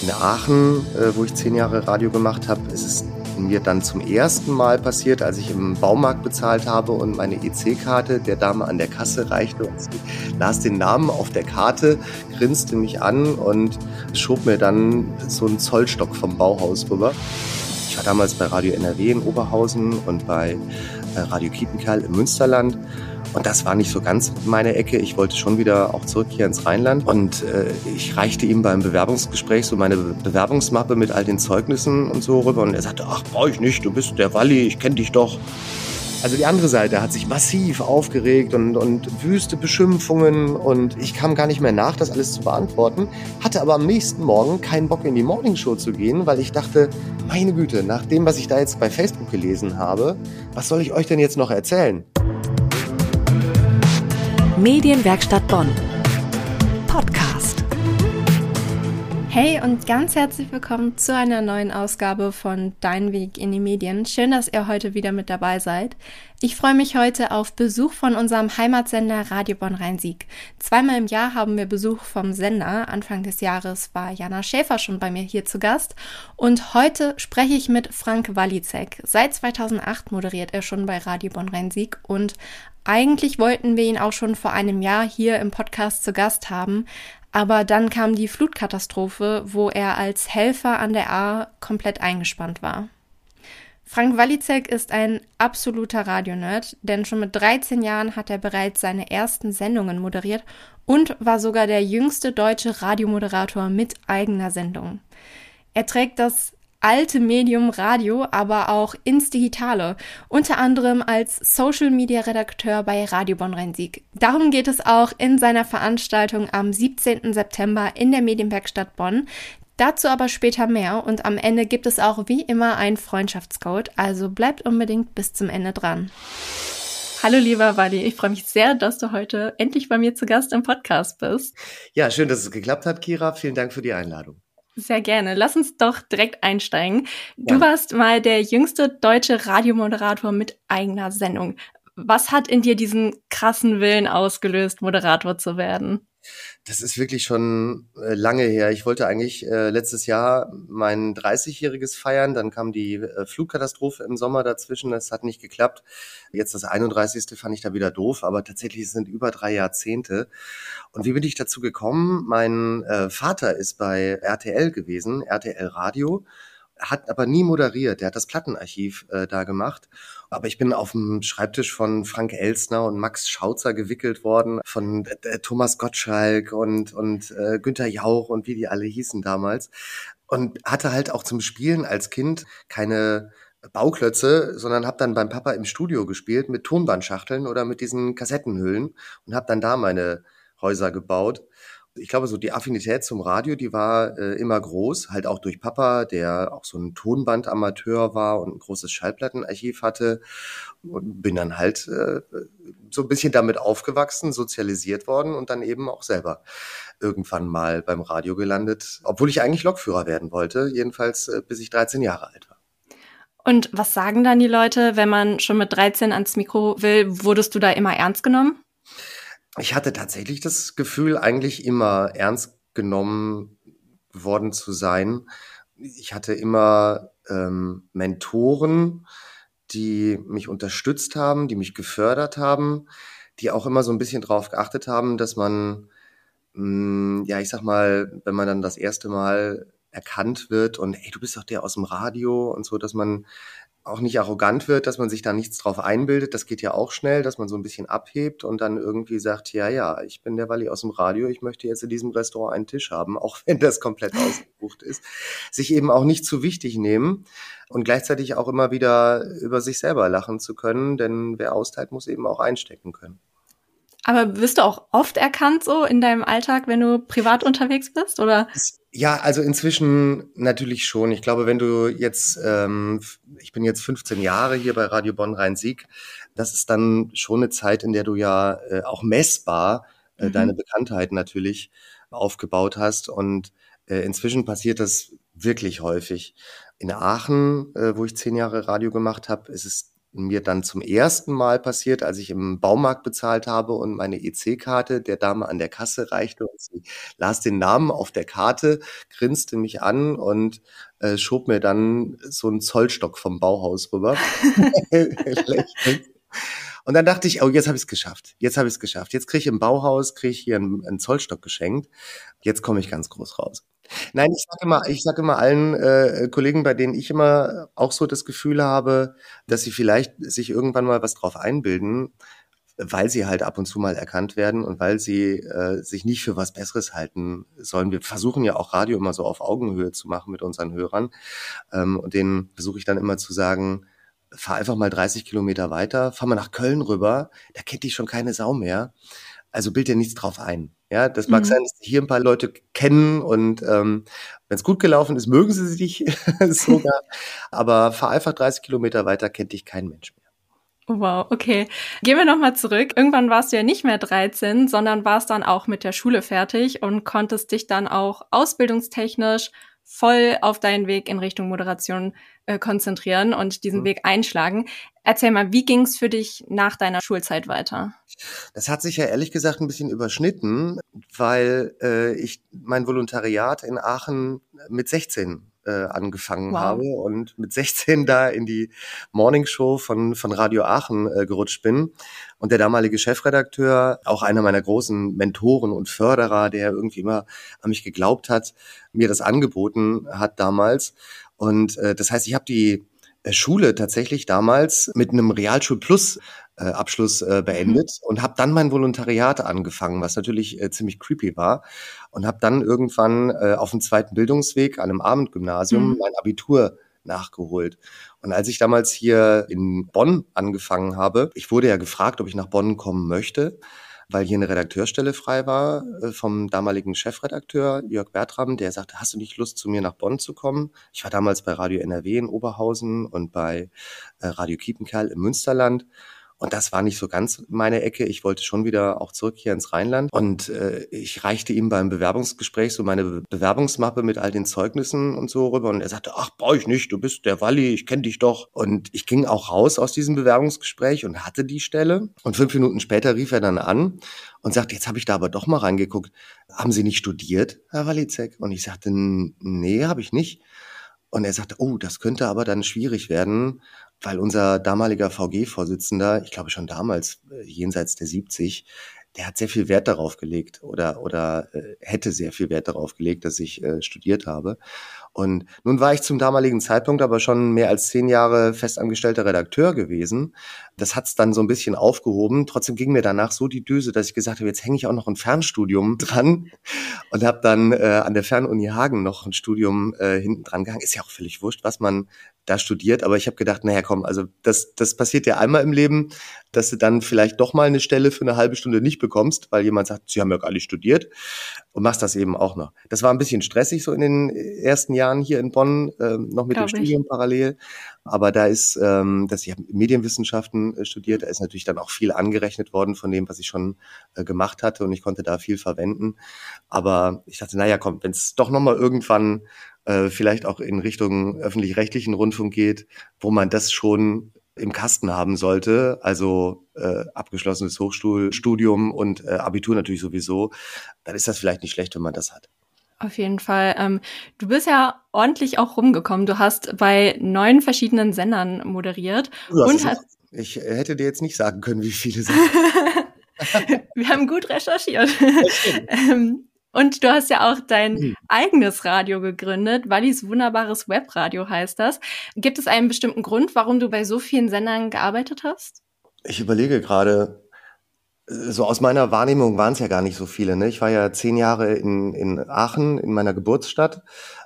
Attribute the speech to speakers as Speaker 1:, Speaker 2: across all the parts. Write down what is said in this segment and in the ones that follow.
Speaker 1: In Aachen, äh, wo ich zehn Jahre Radio gemacht habe, ist es mir dann zum ersten Mal passiert, als ich im Baumarkt bezahlt habe und meine EC-Karte der Dame an der Kasse reichte und sie las den Namen auf der Karte, grinste mich an und schob mir dann so einen Zollstock vom Bauhaus rüber. Ich war damals bei Radio NRW in Oberhausen und bei äh, Radio Kiepenkerl im Münsterland und das war nicht so ganz meine Ecke. Ich wollte schon wieder auch zurück hier ins Rheinland. Und äh, ich reichte ihm beim Bewerbungsgespräch so meine Bewerbungsmappe mit all den Zeugnissen und so rüber. Und er sagte, ach, brauche ich nicht, du bist der Walli, ich kenne dich doch. Also die andere Seite hat sich massiv aufgeregt und, und wüste Beschimpfungen und ich kam gar nicht mehr nach, das alles zu beantworten, hatte aber am nächsten Morgen keinen Bock in die Morningshow zu gehen, weil ich dachte, meine Güte, nach dem, was ich da jetzt bei Facebook gelesen habe, was soll ich euch denn jetzt noch erzählen?
Speaker 2: Medienwerkstatt Bonn. Podcast.
Speaker 3: Hey und ganz herzlich willkommen zu einer neuen Ausgabe von Dein Weg in die Medien. Schön, dass ihr heute wieder mit dabei seid. Ich freue mich heute auf Besuch von unserem Heimatsender Radio Bonn Rhein-Sieg. Zweimal im Jahr haben wir Besuch vom Sender. Anfang des Jahres war Jana Schäfer schon bei mir hier zu Gast. Und heute spreche ich mit Frank Walizek. Seit 2008 moderiert er schon bei Radio Bonn Rhein-Sieg und eigentlich wollten wir ihn auch schon vor einem Jahr hier im Podcast zu Gast haben, aber dann kam die Flutkatastrophe, wo er als Helfer an der A komplett eingespannt war. Frank Walizek ist ein absoluter Radionerd, denn schon mit 13 Jahren hat er bereits seine ersten Sendungen moderiert und war sogar der jüngste deutsche Radiomoderator mit eigener Sendung. Er trägt das alte Medium Radio, aber auch ins Digitale, unter anderem als Social Media Redakteur bei Radio Bonn Rhein-Sieg. Darum geht es auch in seiner Veranstaltung am 17. September in der Medienwerkstatt Bonn. Dazu aber später mehr und am Ende gibt es auch wie immer einen Freundschaftscode, also bleibt unbedingt bis zum Ende dran. Hallo lieber Wally, ich freue mich sehr, dass du heute endlich bei mir zu Gast im Podcast bist.
Speaker 1: Ja, schön, dass es geklappt hat, Kira. Vielen Dank für die Einladung.
Speaker 3: Sehr gerne. Lass uns doch direkt einsteigen. Du ja. warst mal der jüngste deutsche Radiomoderator mit eigener Sendung. Was hat in dir diesen krassen Willen ausgelöst, Moderator zu werden?
Speaker 1: Das ist wirklich schon äh, lange her. Ich wollte eigentlich äh, letztes Jahr mein 30-jähriges feiern. Dann kam die äh, Flugkatastrophe im Sommer dazwischen. Das hat nicht geklappt. Jetzt das 31. fand ich da wieder doof, aber tatsächlich sind über drei Jahrzehnte. Und wie bin ich dazu gekommen? Mein äh, Vater ist bei RTL gewesen, RTL Radio hat aber nie moderiert. Der hat das Plattenarchiv äh, da gemacht. Aber ich bin auf dem Schreibtisch von Frank Elstner und Max Schauzer gewickelt worden, von äh, Thomas Gottschalk und, und äh, Günther Jauch und wie die alle hießen damals. Und hatte halt auch zum Spielen als Kind keine Bauklötze, sondern habe dann beim Papa im Studio gespielt mit Tonbandschachteln oder mit diesen Kassettenhüllen und habe dann da meine Häuser gebaut ich glaube, so die Affinität zum Radio, die war äh, immer groß, halt auch durch Papa, der auch so ein Tonbandamateur war und ein großes Schallplattenarchiv hatte. Und bin dann halt äh, so ein bisschen damit aufgewachsen, sozialisiert worden und dann eben auch selber irgendwann mal beim Radio gelandet, obwohl ich eigentlich Lokführer werden wollte, jedenfalls äh, bis ich 13 Jahre alt war.
Speaker 3: Und was sagen dann die Leute, wenn man schon mit 13 ans Mikro will? Wurdest du da immer ernst genommen?
Speaker 1: Ich hatte tatsächlich das Gefühl, eigentlich immer ernst genommen worden zu sein. Ich hatte immer ähm, Mentoren, die mich unterstützt haben, die mich gefördert haben, die auch immer so ein bisschen drauf geachtet haben, dass man, mh, hm, ja, ich sag mal, wenn man dann das erste Mal erkannt wird und ey, du bist doch der aus dem Radio und so, dass man auch nicht arrogant wird, dass man sich da nichts drauf einbildet. Das geht ja auch schnell, dass man so ein bisschen abhebt und dann irgendwie sagt, ja, ja, ich bin der Walli aus dem Radio, ich möchte jetzt in diesem Restaurant einen Tisch haben, auch wenn das komplett ausgebucht ist. Sich eben auch nicht zu wichtig nehmen und gleichzeitig auch immer wieder über sich selber lachen zu können, denn wer austeilt, muss eben auch einstecken können.
Speaker 3: Aber wirst du auch oft erkannt so in deinem Alltag, wenn du privat unterwegs bist, oder?
Speaker 1: Ja, also inzwischen natürlich schon. Ich glaube, wenn du jetzt, ähm, ich bin jetzt 15 Jahre hier bei Radio Bonn Rhein-Sieg, das ist dann schon eine Zeit, in der du ja äh, auch messbar äh, mhm. deine Bekanntheit natürlich aufgebaut hast. Und äh, inzwischen passiert das wirklich häufig. In Aachen, äh, wo ich zehn Jahre Radio gemacht habe, ist es mir dann zum ersten Mal passiert, als ich im Baumarkt bezahlt habe und meine EC-Karte der Dame an der Kasse reichte und sie las den Namen auf der Karte, grinste mich an und äh, schob mir dann so einen Zollstock vom Bauhaus rüber. Und dann dachte ich, oh, jetzt habe ich es geschafft. Jetzt habe ich es geschafft. Jetzt kriege ich im Bauhaus, kriege ich hier einen, einen Zollstock geschenkt. Jetzt komme ich ganz groß raus. Nein, ich sage immer, ich sage immer allen äh, Kollegen, bei denen ich immer auch so das Gefühl habe, dass sie vielleicht sich irgendwann mal was drauf einbilden, weil sie halt ab und zu mal erkannt werden und weil sie äh, sich nicht für was Besseres halten sollen. Wir versuchen ja auch Radio immer so auf Augenhöhe zu machen mit unseren Hörern. Ähm, und denen versuche ich dann immer zu sagen, fahr einfach mal 30 Kilometer weiter, fahr mal nach Köln rüber, da kennt dich schon keine Sau mehr. Also bild dir nichts drauf ein. Ja, das mag mhm. sein, dass hier ein paar Leute kennen und ähm, wenn es gut gelaufen ist, mögen sie dich sogar. Aber fahr einfach 30 Kilometer weiter, kennt dich kein Mensch mehr.
Speaker 3: Wow, okay. Gehen wir nochmal zurück. Irgendwann warst du ja nicht mehr 13, sondern warst dann auch mit der Schule fertig und konntest dich dann auch ausbildungstechnisch voll auf deinen Weg in Richtung Moderation äh, konzentrieren und diesen mhm. Weg einschlagen. Erzähl mal, wie ging es für dich nach deiner Schulzeit weiter?
Speaker 1: Das hat sich ja ehrlich gesagt ein bisschen überschnitten, weil äh, ich mein Volontariat in Aachen mit 16 äh, angefangen wow. habe und mit 16 da in die Morningshow von, von Radio Aachen äh, gerutscht bin. Und der damalige Chefredakteur, auch einer meiner großen Mentoren und Förderer, der irgendwie immer an mich geglaubt hat, mir das angeboten hat damals. Und äh, das heißt, ich habe die Schule tatsächlich damals mit einem Realschul-Plus äh, Abschluss äh, beendet mhm. und habe dann mein Volontariat angefangen, was natürlich äh, ziemlich creepy war und habe dann irgendwann äh, auf dem zweiten Bildungsweg an einem Abendgymnasium mhm. mein Abitur nachgeholt. Und als ich damals hier in Bonn angefangen habe, ich wurde ja gefragt, ob ich nach Bonn kommen möchte weil hier eine Redakteurstelle frei war äh, vom damaligen Chefredakteur Jörg Bertram, der sagte, hast du nicht Lust, zu mir nach Bonn zu kommen? Ich war damals bei Radio NRW in Oberhausen und bei äh, Radio Kiepenkerl im Münsterland. Und das war nicht so ganz meine Ecke. Ich wollte schon wieder auch zurück hier ins Rheinland. Und äh, ich reichte ihm beim Bewerbungsgespräch so meine Bewerbungsmappe mit all den Zeugnissen und so rüber. Und er sagte, ach, brauche ich nicht, du bist der Walli, ich kenne dich doch. Und ich ging auch raus aus diesem Bewerbungsgespräch und hatte die Stelle. Und fünf Minuten später rief er dann an und sagte, jetzt habe ich da aber doch mal reingeguckt. Haben Sie nicht studiert, Herr Walizek? Und ich sagte, nee, habe ich nicht. Und er sagte, oh, das könnte aber dann schwierig werden, weil unser damaliger VG-Vorsitzender, ich glaube schon damals äh, jenseits der 70, der hat sehr viel Wert darauf gelegt oder, oder äh, hätte sehr viel Wert darauf gelegt, dass ich äh, studiert habe. Und nun war ich zum damaligen Zeitpunkt aber schon mehr als zehn Jahre festangestellter Redakteur gewesen. Das hat's dann so ein bisschen aufgehoben. Trotzdem ging mir danach so die Düse, dass ich gesagt habe, jetzt hänge ich auch noch ein Fernstudium dran und habe dann äh, an der Fernuni Hagen noch ein Studium äh, hinten dran gehangen. Ist ja auch völlig wurscht, was man da studiert, aber ich habe gedacht, naja, komm, also das, das passiert ja einmal im Leben, dass du dann vielleicht doch mal eine Stelle für eine halbe Stunde nicht bekommst, weil jemand sagt, sie haben ja gar nicht studiert und machst das eben auch noch. Das war ein bisschen stressig so in den ersten Jahren hier in Bonn, äh, noch mit Glaub dem Studium ich. parallel. Aber da ist, ähm, dass ich habe Medienwissenschaften äh, studiert, da ist natürlich dann auch viel angerechnet worden von dem, was ich schon äh, gemacht hatte und ich konnte da viel verwenden. Aber ich dachte, naja, komm, wenn es doch noch mal irgendwann äh, vielleicht auch in Richtung öffentlich-rechtlichen Rundfunk geht, wo man das schon im Kasten haben sollte, also äh, abgeschlossenes Hochschulstudium und äh, Abitur natürlich sowieso, dann ist das vielleicht nicht schlecht, wenn man das hat.
Speaker 3: Auf jeden Fall. Ähm, du bist ja ordentlich auch rumgekommen. Du hast bei neun verschiedenen Sendern moderiert.
Speaker 1: Und hast ich hätte dir jetzt nicht sagen können, wie viele sind.
Speaker 3: Wir haben gut recherchiert. ähm, und du hast ja auch dein mhm. eigenes Radio gegründet. Wallis wunderbares Webradio heißt das. Gibt es einen bestimmten Grund, warum du bei so vielen Sendern gearbeitet hast?
Speaker 1: Ich überlege gerade, so aus meiner Wahrnehmung waren es ja gar nicht so viele. Ne? Ich war ja zehn Jahre in, in Aachen, in meiner Geburtsstadt.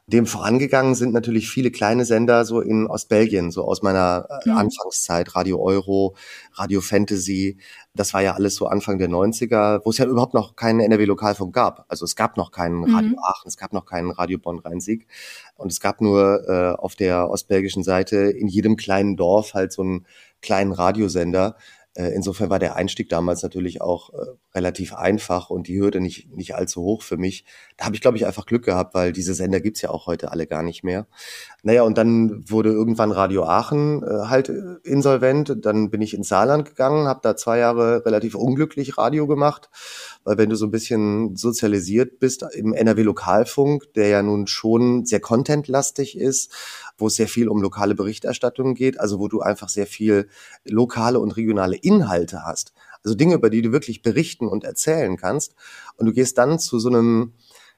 Speaker 1: Dem vorangegangen sind natürlich viele kleine Sender so in Ostbelgien, so aus meiner äh, mhm. Anfangszeit, Radio Euro, Radio Fantasy. Das war ja alles so Anfang der 90er, wo es ja überhaupt noch keinen NRW-Lokalfunk gab. Also es gab noch keinen mhm. Radio Aachen, es gab noch keinen Radio Bonn-Rhein-Sieg. Und es gab nur äh, auf der ostbelgischen Seite in jedem kleinen Dorf halt so einen kleinen Radiosender, insofern war der Einstieg damals natürlich auch äh, relativ einfach und die Hürde nicht, nicht allzu hoch für mich. Da habe ich, glaube ich, einfach Glück gehabt, weil diese Sender gibt's ja auch heute alle gar nicht mehr. Naja, und dann wurde irgendwann Radio Aachen äh, halt äh, insolvent. Dann bin ich ins Saarland gegangen, habe da zwei Jahre relativ unglücklich Radio gemacht, weil wenn du so ein bisschen sozialisiert bist im NRW-Lokalfunk, der ja nun schon sehr contentlastig ist, wo es sehr viel um lokale Berichterstattung geht, also wo du einfach sehr viel lokale und regionale Inhalte hast. Also Dinge, über die du wirklich berichten und erzählen kannst. Und du gehst dann zu so einem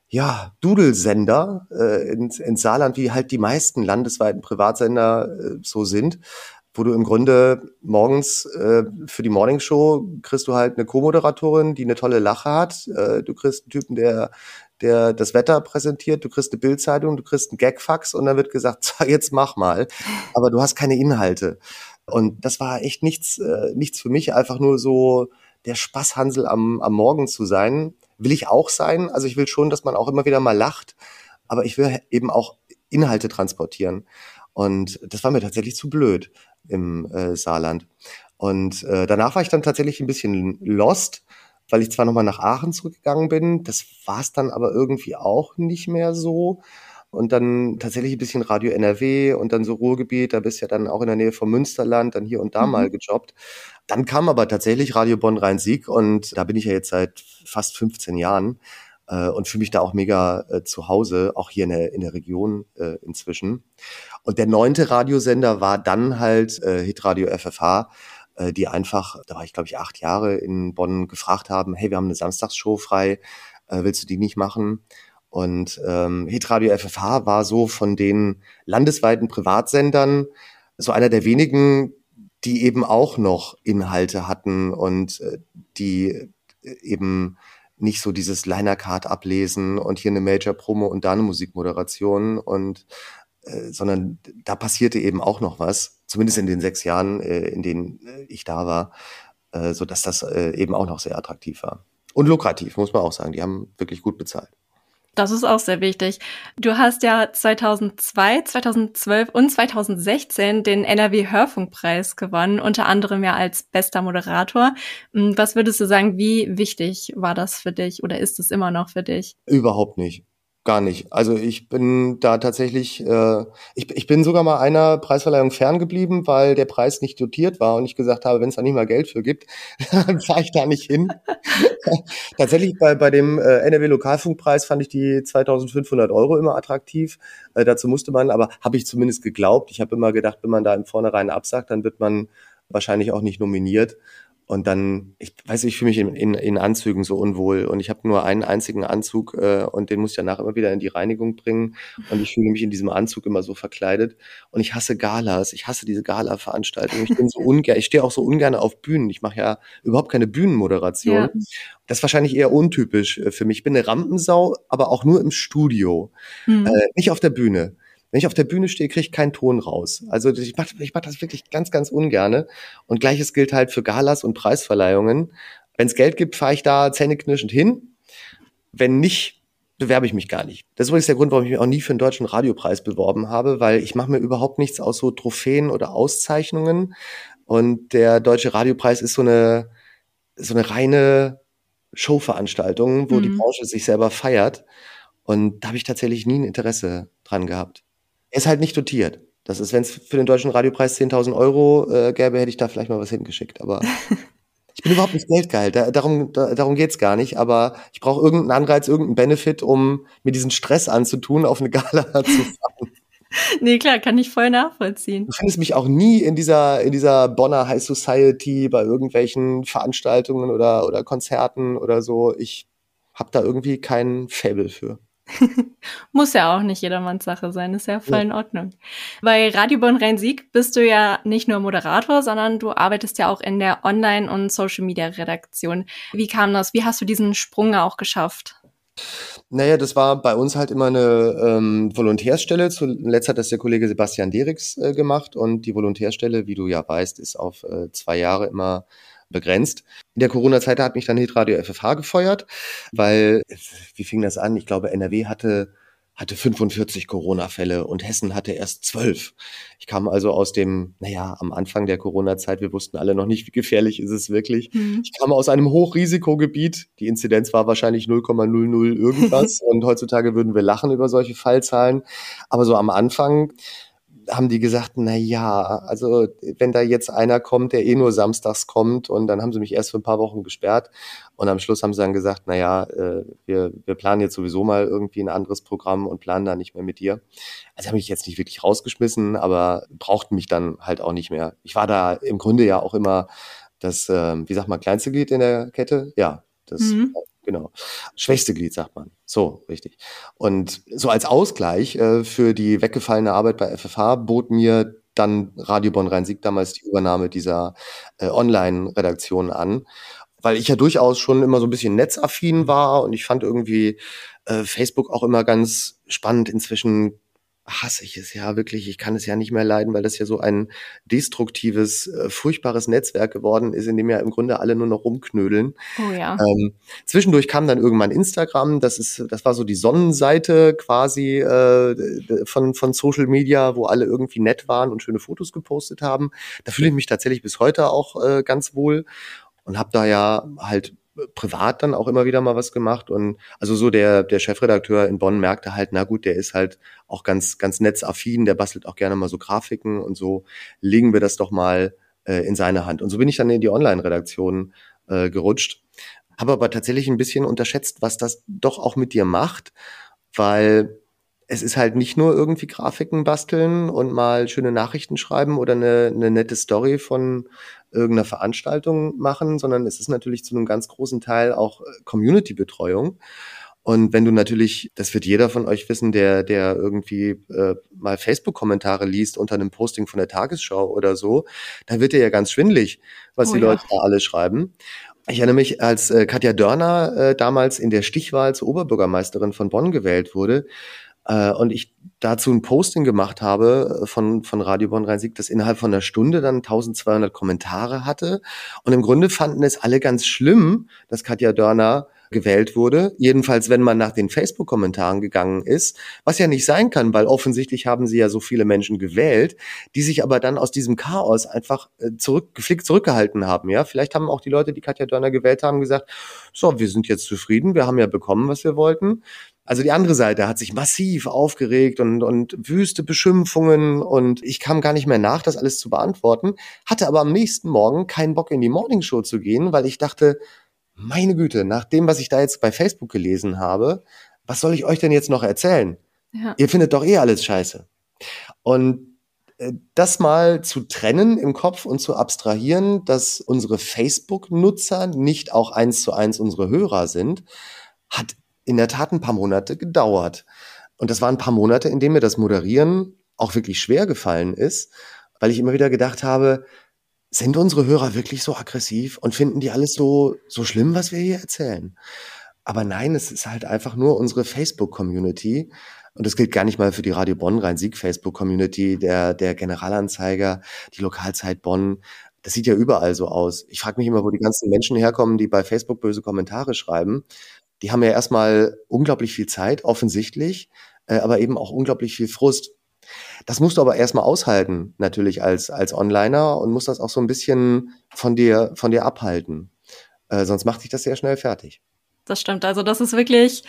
Speaker 1: ja, Dudelsender äh, ins, ins Saarland, wie halt die meisten landesweiten Privatsender äh, so sind, wo du im Grunde morgens äh, für die Morningshow kriegst du halt eine Co-Moderatorin, die eine tolle Lache hat. Äh, du kriegst einen Typen, der der das Wetter präsentiert, du kriegst eine Bildzeitung, du kriegst einen Gagfax und dann wird gesagt, jetzt mach mal. Aber du hast keine Inhalte. Und das war echt nichts, äh, nichts für mich, einfach nur so der Spaßhansel am, am Morgen zu sein. Will ich auch sein. Also ich will schon, dass man auch immer wieder mal lacht, aber ich will eben auch Inhalte transportieren. Und das war mir tatsächlich zu blöd im äh, Saarland. Und äh, danach war ich dann tatsächlich ein bisschen lost, weil ich zwar nochmal nach Aachen zurückgegangen bin, das war es dann aber irgendwie auch nicht mehr so. Und dann tatsächlich ein bisschen Radio NRW und dann so Ruhrgebiet, da bist du ja dann auch in der Nähe vom Münsterland, dann hier und da mhm. mal gejobbt. Dann kam aber tatsächlich Radio Bonn-Rhein-Sieg und da bin ich ja jetzt seit fast 15 Jahren äh, und fühle mich da auch mega äh, zu Hause, auch hier in der, in der Region äh, inzwischen. Und der neunte Radiosender war dann halt äh, Hitradio FFH, äh, die einfach, da war ich glaube ich acht Jahre in Bonn, gefragt haben, hey, wir haben eine Samstagsshow frei, äh, willst du die nicht machen? Und ähm, Hitradio FFH war so von den landesweiten Privatsendern so einer der wenigen, die eben auch noch Inhalte hatten und äh, die äh, eben nicht so dieses Liner Card ablesen und hier eine Major Promo und da eine Musikmoderation und äh, sondern da passierte eben auch noch was, zumindest in den sechs Jahren, äh, in denen äh, ich da war, äh, so dass das eben auch noch sehr attraktiv war und lukrativ, muss man auch sagen. Die haben wirklich gut bezahlt.
Speaker 3: Das ist auch sehr wichtig. Du hast ja 2002, 2012 und 2016 den NRW Hörfunkpreis gewonnen, unter anderem ja als bester Moderator. Hm, was würdest du sagen, wie wichtig war das für dich oder ist es immer noch für dich?
Speaker 1: Überhaupt nicht. Gar nicht. Also ich bin da tatsächlich, äh, ich, ich bin sogar mal einer Preisverleihung ferngeblieben, weil der Preis nicht dotiert war und ich gesagt habe, wenn es da nicht mal Geld für gibt, dann fahre ich da nicht hin. tatsächlich bei, bei dem äh, NRW Lokalfunkpreis fand ich die 2500 Euro immer attraktiv. Äh, dazu musste man, aber habe ich zumindest geglaubt. Ich habe immer gedacht, wenn man da im Vornherein absagt, dann wird man wahrscheinlich auch nicht nominiert. Und dann, ich weiß, ich fühle mich in, in, in Anzügen so unwohl und ich habe nur einen einzigen Anzug äh, und den muss ich danach immer wieder in die Reinigung bringen und ich fühle mich in diesem Anzug immer so verkleidet und ich hasse Galas, ich hasse diese Gala-Veranstaltungen. Ich bin so ungern, ich stehe auch so ungern auf Bühnen. Ich mache ja überhaupt keine Bühnenmoderation. Ja. Das ist wahrscheinlich eher untypisch äh, für mich. Ich bin eine Rampensau, aber auch nur im Studio, mhm. äh, nicht auf der Bühne. Wenn ich auf der Bühne stehe, kriege ich keinen Ton raus. Also ich mache ich mach das wirklich ganz, ganz ungerne. Und gleiches gilt halt für Galas und Preisverleihungen. Wenn es Geld gibt, fahre ich da zähneknirschend hin. Wenn nicht, bewerbe ich mich gar nicht. Das ist übrigens der Grund, warum ich mich auch nie für einen deutschen Radiopreis beworben habe, weil ich mache mir überhaupt nichts aus so Trophäen oder Auszeichnungen. Und der deutsche Radiopreis ist so eine, so eine reine Showveranstaltung, wo mhm. die Branche sich selber feiert. Und da habe ich tatsächlich nie ein Interesse dran gehabt. Er ist halt nicht dotiert. Das ist, wenn es für den deutschen Radiopreis 10.000 Euro äh, gäbe, hätte ich da vielleicht mal was hingeschickt. Aber ich bin überhaupt nicht geldgeil. Da, darum, da, darum geht's gar nicht. Aber ich brauche irgendeinen Anreiz, irgendeinen Benefit, um mir diesen Stress anzutun, auf eine Gala zu fahren.
Speaker 3: Nee, klar, kann ich voll nachvollziehen.
Speaker 1: Du findest mich auch nie in dieser, in dieser Bonner High Society bei irgendwelchen Veranstaltungen oder, oder Konzerten oder so. Ich habe da irgendwie kein Fable für.
Speaker 3: Muss ja auch nicht jedermanns Sache sein, ist ja voll ja. in Ordnung. Bei Radio Bonn Rhein-Sieg bist du ja nicht nur Moderator, sondern du arbeitest ja auch in der Online- und Social-Media-Redaktion. Wie kam das? Wie hast du diesen Sprung auch geschafft?
Speaker 1: Naja, das war bei uns halt immer eine ähm, Volontärsstelle. Zuletzt hat das der Kollege Sebastian Derix äh, gemacht und die Volontärsstelle, wie du ja weißt, ist auf äh, zwei Jahre immer begrenzt. In der Corona-Zeit hat mich dann Hitradio FFH gefeuert, weil, wie fing das an? Ich glaube, NRW hatte hatte 45 Corona-Fälle und Hessen hatte erst zwölf. Ich kam also aus dem, naja, am Anfang der Corona-Zeit, wir wussten alle noch nicht, wie gefährlich ist es wirklich. Mhm. Ich kam aus einem Hochrisikogebiet. Die Inzidenz war wahrscheinlich 0,00 irgendwas und heutzutage würden wir lachen über solche Fallzahlen. Aber so am Anfang haben die gesagt, na ja, also wenn da jetzt einer kommt, der eh nur samstags kommt und dann haben sie mich erst für ein paar Wochen gesperrt und am Schluss haben sie dann gesagt, na ja, äh, wir, wir planen jetzt sowieso mal irgendwie ein anderes Programm und planen da nicht mehr mit dir. Also haben mich jetzt nicht wirklich rausgeschmissen, aber brauchten mich dann halt auch nicht mehr. Ich war da im Grunde ja auch immer das, äh, wie sagt man, kleinste Glied in der Kette. Ja, das mhm. Genau. Schwächste Glied, sagt man. So, richtig. Und so als Ausgleich äh, für die weggefallene Arbeit bei FFH bot mir dann Radio Bonn Rhein-Sieg damals die Übernahme dieser äh, Online-Redaktion an, weil ich ja durchaus schon immer so ein bisschen netzaffin war und ich fand irgendwie äh, Facebook auch immer ganz spannend. Inzwischen hasse ich es ja wirklich. Ich kann es ja nicht mehr leiden, weil das ja so ein destruktives, äh, furchtbares Netzwerk geworden ist, in dem ja im Grunde alle nur noch rumknödeln.
Speaker 3: Oh ja.
Speaker 1: Ähm, zwischendurch kam dann irgendwann Instagram. Das ist, das war so die Sonnenseite quasi äh, von von Social Media, wo alle irgendwie nett waren und schöne Fotos gepostet haben. Da fühle ich mich tatsächlich bis heute auch äh, ganz wohl und habe da ja halt privat dann auch immer wieder mal was gemacht. Und also so der der Chefredakteur in Bonn merkte halt, na gut, der ist halt auch ganz ganz netzaffin, der bastelt auch gerne mal so Grafiken und so. Legen wir das doch mal äh, in seine Hand. Und so bin ich dann in die Online-Redaktion äh, gerutscht, habe aber tatsächlich ein bisschen unterschätzt, was das doch auch mit dir macht, weil es ist halt nicht nur irgendwie Grafiken basteln und mal schöne Nachrichten schreiben oder eine, eine nette Story von irgendeiner Veranstaltung machen, sondern es ist natürlich zu einem ganz großen Teil auch äh, Community-Betreuung. Und wenn du natürlich, das wird jeder von euch wissen, der, der irgendwie äh, mal Facebook-Kommentare liest unter einem Posting von der Tagesschau oder so, dann wird dir ja ganz schwindlig, was oh, die Leute ja. da alle schreiben. Ich erinnere mich, als äh, Katja Dörner äh, damals in der Stichwahl zur Oberbürgermeisterin von Bonn gewählt wurde, äh, und ich dazu ein Posting gemacht habe äh, von, von Radio Bonn Rhein-Sieg, das innerhalb von einer Stunde dann 1200 Kommentare hatte. Und im Grunde fanden es alle ganz schlimm, dass Katja Dörner gewählt wurde. Jedenfalls, wenn man nach den Facebook-Kommentaren gegangen ist, was ja nicht sein kann, weil offensichtlich haben sie ja so viele Menschen gewählt, die sich aber dann aus diesem Chaos einfach äh, zurück, geflickt zurückgehalten haben. Ja, vielleicht haben auch die Leute, die Katja Dörner gewählt haben, gesagt, so, wir sind jetzt zufrieden, wir haben ja bekommen, was wir wollten. Also die andere Seite hat sich massiv aufgeregt und, und wüste Beschimpfungen und ich kam gar nicht mehr nach, das alles zu beantworten, hatte aber am nächsten Morgen keinen Bock in die Morningshow zu gehen, weil ich dachte, meine Güte, nach dem, was ich da jetzt bei Facebook gelesen habe, was soll ich euch denn jetzt noch erzählen? Ja. Ihr findet doch eh alles scheiße. Und äh, das mal zu trennen im Kopf und zu abstrahieren, dass unsere Facebook-Nutzer nicht auch eins zu eins unsere Hörer sind, hat in der Tat ein paar Monate gedauert. Und das waren ein paar Monate, in denen mir das Moderieren auch wirklich schwer gefallen ist, weil ich immer wieder gedacht habe, sind unsere Hörer wirklich so aggressiv und finden die alles so, so schlimm, was wir hier erzählen? Aber nein, es ist halt einfach nur unsere Facebook-Community. Und das gilt gar nicht mal für die Radio Bonn Rhein-Sieg Facebook-Community, der, der Generalanzeiger, die Lokalzeit Bonn. Das sieht ja überall so aus. Ich frage mich immer, wo die ganzen Menschen herkommen, die bei Facebook böse Kommentare schreiben die haben ja erstmal unglaublich viel Zeit, offensichtlich, äh, aber eben auch unglaublich viel Frust. Das musst du aber erstmal aushalten, natürlich als, als Onliner und musst das auch so ein bisschen von dir, von dir abhalten. Äh, sonst macht dich das sehr schnell fertig.
Speaker 3: Das stimmt. Also das ist wirklich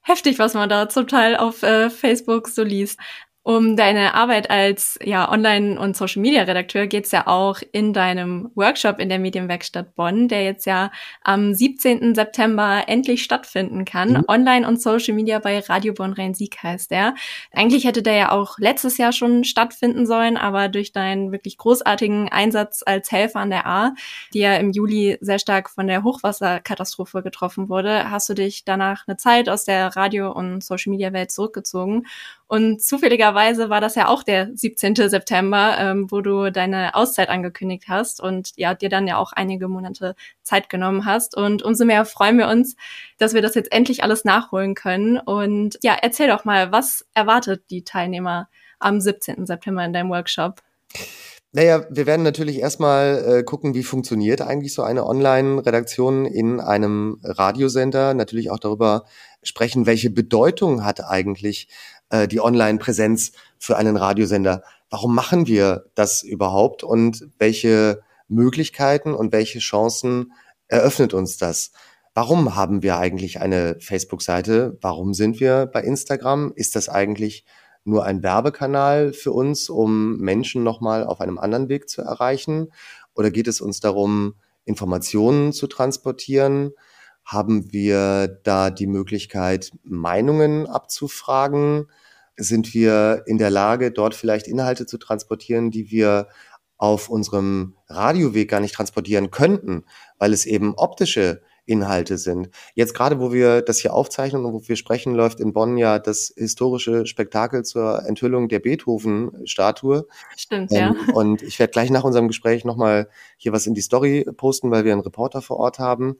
Speaker 3: heftig, was man da zum Teil auf äh, Facebook so liest. Um deine Arbeit als ja, Online- und Social-Media-Redakteur geht's ja auch in deinem Workshop in der Medienwerkstatt Bonn, der jetzt ja am 17. September endlich stattfinden kann. Mhm. Online und Social Media bei Radio Bonn Rhein-Sieg heißt der. Eigentlich hätte der ja auch letztes Jahr schon stattfinden sollen, aber durch deinen wirklich großartigen Einsatz als Helfer an der A, die ja im Juli sehr stark von der Hochwasserkatastrophe getroffen wurde, hast du dich danach eine Zeit aus der Radio- und Social-Media-Welt zurückgezogen und zufälligerweise war das ja auch der 17. September, ähm, wo du deine Auszeit angekündigt hast und ja, dir dann ja auch einige Monate Zeit genommen hast. Und umso mehr freuen wir uns, dass wir das jetzt endlich alles nachholen können. Und ja, erzähl doch mal, was erwartet die Teilnehmer am 17. September in deinem Workshop?
Speaker 1: Naja, wir werden natürlich erstmal äh, gucken, wie funktioniert eigentlich so eine Online-Redaktion in einem Radiosender. Natürlich auch darüber sprechen, welche Bedeutung hat eigentlich äh, die Online-Präsenz für einen Radiosender? Warum machen wir das überhaupt und welche Möglichkeiten und welche Chancen eröffnet uns das? Warum haben wir eigentlich eine Facebook-Seite? Warum sind wir bei Instagram? Ist das eigentlich nur ein Werbekanal für uns, um Menschen nochmal auf einem anderen Weg zu erreichen? Oder geht es uns darum, Informationen zu transportieren? Haben wir da die Möglichkeit, Meinungen abzufragen? Sind wir in der Lage, dort vielleicht Inhalte zu transportieren, die wir auf unserem Radioweg gar nicht transportieren könnten, weil es eben optische Inhalte sind. Jetzt gerade, wo wir das hier aufzeichnen und wo wir sprechen, läuft in Bonn ja das historische Spektakel zur Enthüllung der Beethoven-Statue.
Speaker 3: Stimmt, ähm, ja.
Speaker 1: Und ich werde gleich nach unserem Gespräch nochmal hier was in die Story posten, weil wir einen Reporter vor Ort haben.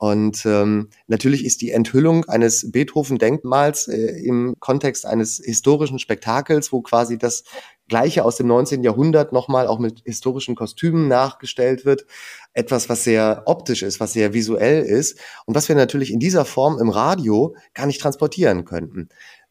Speaker 1: Und ähm, natürlich ist die Enthüllung eines Beethoven-Denkmals äh, im Kontext eines historischen Spektakels, wo quasi das Gleiche aus dem 19. Jahrhundert nochmal auch mit historischen Kostümen nachgestellt wird, etwas, was sehr optisch ist, was sehr visuell ist und was wir natürlich in dieser Form im Radio gar nicht transportieren könnten.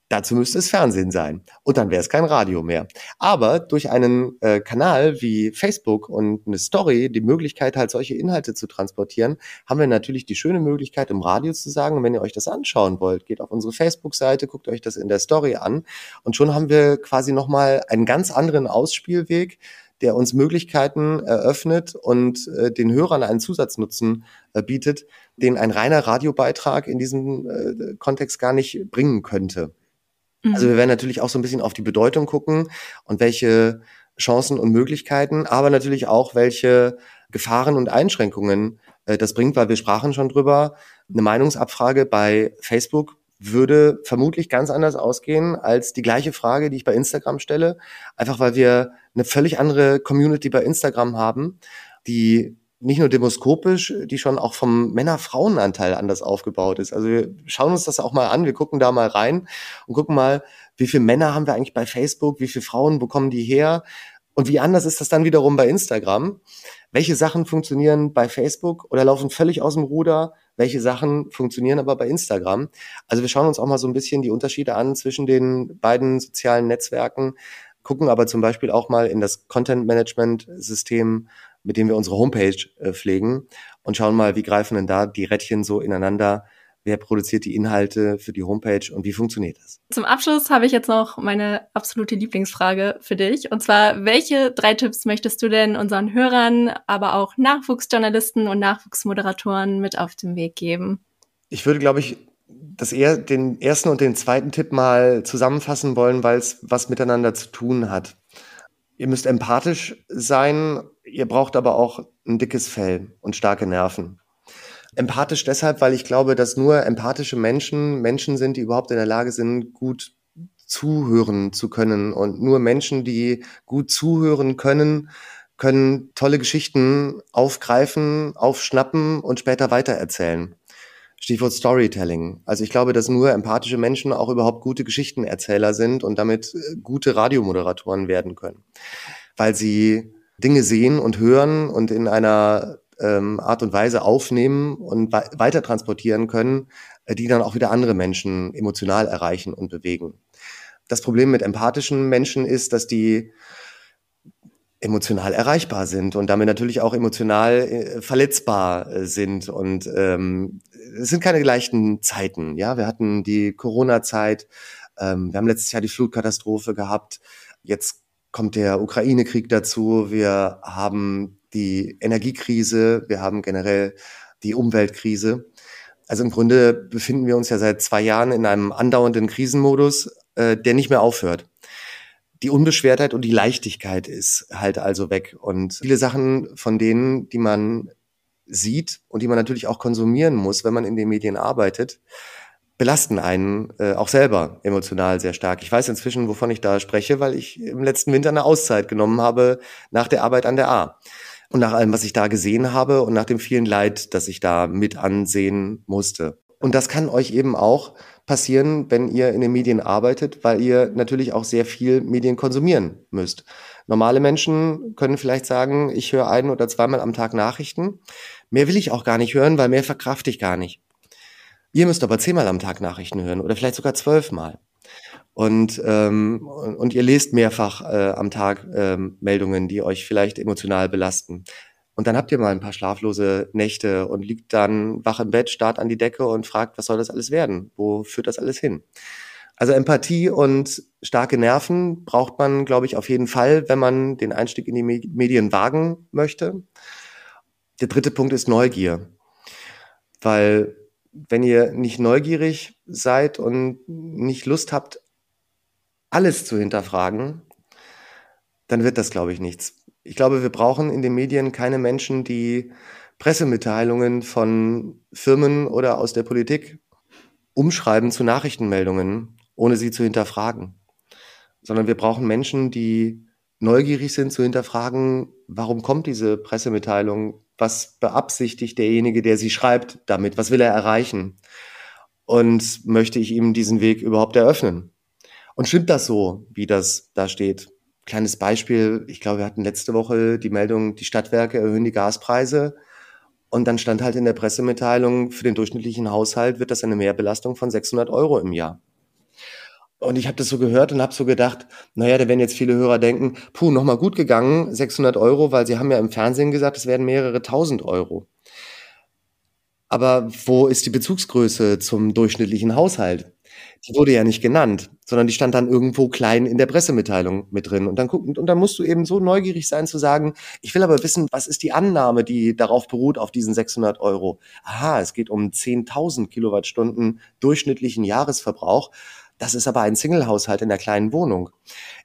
Speaker 1: Dazu müsste es Fernsehen sein. Und dann wäre es kein Radio mehr. Aber durch einen äh, Kanal wie Facebook und eine Story, die Möglichkeit halt solche Inhalte zu transportieren, haben wir natürlich die schöne Möglichkeit im Radio zu sagen, wenn ihr euch das anschauen wollt, geht auf unsere Facebook-Seite, guckt euch das in der Story an und schon haben wir quasi nochmal einen ganz anderen Ausspielweg, der uns Möglichkeiten eröffnet und äh, den Hörern einen Zusatznutzen äh, bietet, den ein reiner Radiobeitrag in diesem äh, Kontext gar nicht bringen könnte. Also mhm. wir werden natürlich auch so ein bisschen auf die Bedeutung gucken und welche Chancen und Möglichkeiten, aber natürlich auch welche Gefahren und Einschränkungen äh, das bringt, weil wir sprachen schon drüber. Eine Meinungsabfrage bei Facebook würde vermutlich ganz anders ausgehen als die gleiche Frage, die ich bei Instagram stelle. Einfach weil wir eine völlig andere Community bei Instagram haben, die nicht nur demoskopisch, die schon auch vom Männer-Frauen-Anteil anders aufgebaut ist. Also wir schauen uns das auch mal an, wir gucken da mal rein und gucken mal, wie viele Männer haben wir eigentlich bei Facebook, wie viele Frauen bekommen die her und wie anders ist das dann wiederum bei Instagram. Welche Sachen funktionieren bei Facebook oder laufen völlig aus dem Ruder? Welche Sachen funktionieren aber bei Instagram? Also wir schauen uns auch mal so ein bisschen die Unterschiede an zwischen den beiden sozialen Netzwerken, gucken aber zum Beispiel auch mal in das Content Management System mit dem wir unsere Homepage äh, pflegen und schauen mal, wie greifen denn da die Rädchen so ineinander. Wer produziert die Inhalte für die Homepage und wie funktioniert das?
Speaker 3: Zum Abschluss habe ich jetzt noch meine absolute Lieblingsfrage für dich. Und zwar, welche drei Tipps möchtest du denn unseren Hörern, aber auch Nachwuchsjournalisten und Nachwuchsmoderatoren mit auf den Weg geben?
Speaker 1: Ich würde, glaube ich, das eher, den ersten und den zweiten Tipp mal zusammenfassen wollen, weil es was miteinander zu tun hat. Ihr müsst empathisch sein, ihr braucht aber auch ein dickes Fell und starke Nerven. Empathisch deshalb, weil ich glaube, dass nur empathische Menschen Menschen sind, die überhaupt in der Lage sind, gut zuhören zu können. Und nur Menschen, die gut zuhören können, können tolle Geschichten aufgreifen, aufschnappen und später weitererzählen. Stichwort Storytelling. Also ich glaube, dass nur empathische Menschen auch überhaupt gute Geschichtenerzähler sind und damit äh, gute Radiomoderatoren werden können. Weil sie Dinge sehen und hören und in einer ähm, Art und Weise aufnehmen und weiter transportieren können, äh, die dann auch wieder andere Menschen emotional erreichen und bewegen. Das Problem mit empathischen Menschen ist, dass die emotional erreichbar sind und damit natürlich auch emotional äh, verletzbar sind und ähm, es sind keine leichten Zeiten. Ja, wir hatten die Corona-Zeit, ähm, wir haben letztes Jahr die Flutkatastrophe gehabt. Jetzt kommt der Ukraine-Krieg dazu. Wir haben die Energiekrise. Wir haben generell die Umweltkrise. Also im Grunde befinden wir uns ja seit zwei Jahren in einem andauernden Krisenmodus, äh, der nicht mehr aufhört. Die Unbeschwertheit und die Leichtigkeit ist halt also weg. Und viele Sachen von denen, die man sieht und die man natürlich auch konsumieren muss, wenn man in den Medien arbeitet, belasten einen äh, auch selber emotional sehr stark. Ich weiß inzwischen, wovon ich da spreche, weil ich im letzten Winter eine Auszeit genommen habe nach der Arbeit an der A. Und nach allem, was ich da gesehen habe und nach dem vielen Leid, das ich da mit ansehen musste. Und das kann euch eben auch passieren, wenn ihr in den Medien arbeitet, weil ihr natürlich auch sehr viel Medien konsumieren müsst. Normale Menschen können vielleicht sagen, ich höre ein oder zweimal am Tag Nachrichten. Mehr will ich auch gar nicht hören, weil mehr verkraft ich gar nicht. Ihr müsst aber zehnmal am Tag Nachrichten hören oder vielleicht sogar zwölfmal. Und, ähm, und ihr lest mehrfach äh, am Tag ähm, Meldungen, die euch vielleicht emotional belasten. Und dann habt ihr mal ein paar schlaflose Nächte und liegt dann wach im Bett, starrt an die Decke und fragt, was soll das alles werden? Wo führt das alles hin? Also Empathie und starke Nerven braucht man, glaube ich, auf jeden Fall, wenn man den Einstieg in die Medien wagen möchte. Der dritte Punkt ist Neugier. Weil wenn ihr nicht neugierig seid und nicht Lust habt, alles zu hinterfragen, dann wird das, glaube ich, nichts. Ich glaube, wir brauchen in den Medien keine Menschen, die Pressemitteilungen von Firmen oder aus der Politik umschreiben zu Nachrichtenmeldungen, ohne sie zu hinterfragen. Sondern wir brauchen Menschen, die neugierig sind zu hinterfragen, warum kommt diese Pressemitteilung? Was beabsichtigt derjenige, der sie schreibt damit? Was will er erreichen? Und möchte ich ihm diesen Weg überhaupt eröffnen? Und stimmt das so, wie das da steht? Kleines Beispiel, ich glaube, wir hatten letzte Woche die Meldung, die Stadtwerke erhöhen die Gaspreise. Und dann stand halt in der Pressemitteilung, für den durchschnittlichen Haushalt wird das eine Mehrbelastung von 600 Euro im Jahr. Und ich habe das so gehört und habe so gedacht, naja, da werden jetzt viele Hörer denken, puh, nochmal gut gegangen, 600 Euro, weil sie haben ja im Fernsehen gesagt, es werden mehrere tausend Euro. Aber wo ist die Bezugsgröße zum durchschnittlichen Haushalt? die wurde ja nicht genannt, sondern die stand dann irgendwo klein in der Pressemitteilung mit drin. Und dann gucken, und dann musst du eben so neugierig sein zu sagen, ich will aber wissen, was ist die Annahme, die darauf beruht, auf diesen 600 Euro? Aha, es geht um 10.000 Kilowattstunden durchschnittlichen Jahresverbrauch. Das ist aber ein Singlehaushalt in der kleinen Wohnung.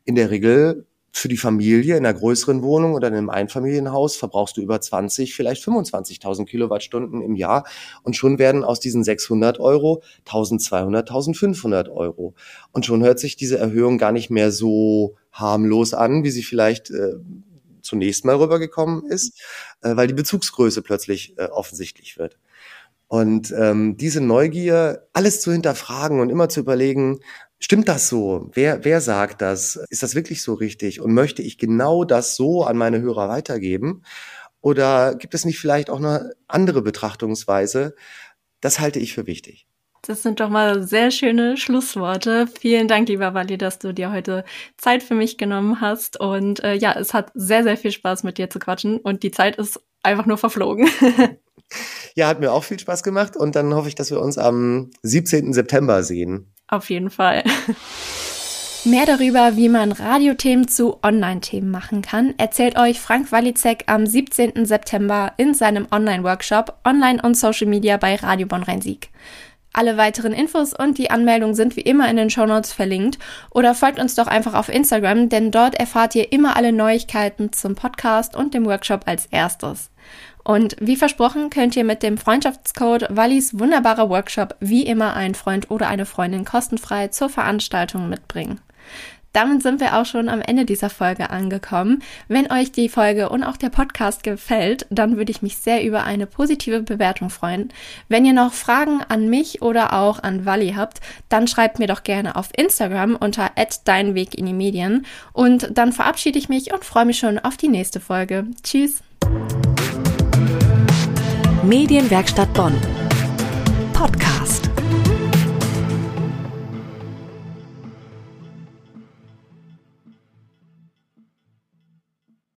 Speaker 1: In der Regel für die Familie in einer größeren Wohnung oder in einem Einfamilienhaus verbrauchst du über 20, vielleicht 25.000 Kilowattstunden im Jahr und schon werden aus diesen 600 Euro 1200, 1500 Euro. Und schon hört sich diese Erhöhung gar nicht mehr so harmlos an, wie sie vielleicht äh, zunächst mal rübergekommen ist, äh, weil die Bezugsgröße plötzlich äh, offensichtlich wird. Und ähm, diese Neugier, alles zu hinterfragen und immer zu überlegen, Stimmt das so? Wer, wer sagt das? Ist das wirklich so richtig? Und möchte ich genau das so an meine Hörer weitergeben? Oder gibt es nicht vielleicht auch eine andere Betrachtungsweise? Das halte ich für wichtig.
Speaker 4: Das sind doch mal sehr schöne Schlussworte. Vielen Dank, lieber Wally, dass du dir heute Zeit für mich genommen hast. Und äh, ja, es hat sehr, sehr viel Spaß mit dir zu quatschen und die Zeit ist einfach nur verflogen.
Speaker 1: ja, hat mir auch viel Spaß gemacht und dann hoffe ich, dass wir uns am 17. September sehen.
Speaker 4: Auf jeden Fall. Mehr darüber, wie man Radiothemen zu Online-Themen machen kann, erzählt euch Frank Walizek am 17. September in seinem Online-Workshop Online und Social Media bei Radio Bonn-Rhein-Sieg. Alle weiteren Infos und die Anmeldung sind wie immer in den Shownotes verlinkt oder folgt uns doch einfach auf Instagram, denn dort erfahrt ihr immer alle Neuigkeiten zum Podcast und dem Workshop als erstes. Und wie versprochen könnt ihr mit dem Freundschaftscode Wallis wunderbarer Workshop wie immer einen Freund oder eine Freundin kostenfrei zur Veranstaltung mitbringen. Damit sind wir auch schon am Ende dieser Folge angekommen. Wenn euch die Folge und auch der Podcast gefällt, dann würde ich mich sehr über eine positive Bewertung freuen. Wenn ihr noch Fragen an mich oder auch an Wally habt, dann schreibt mir doch gerne auf Instagram unter @deinweg in die Medien und dann verabschiede ich mich und freue mich schon auf die nächste Folge. Tschüss.
Speaker 2: Medienwerkstatt Bonn. Podcast.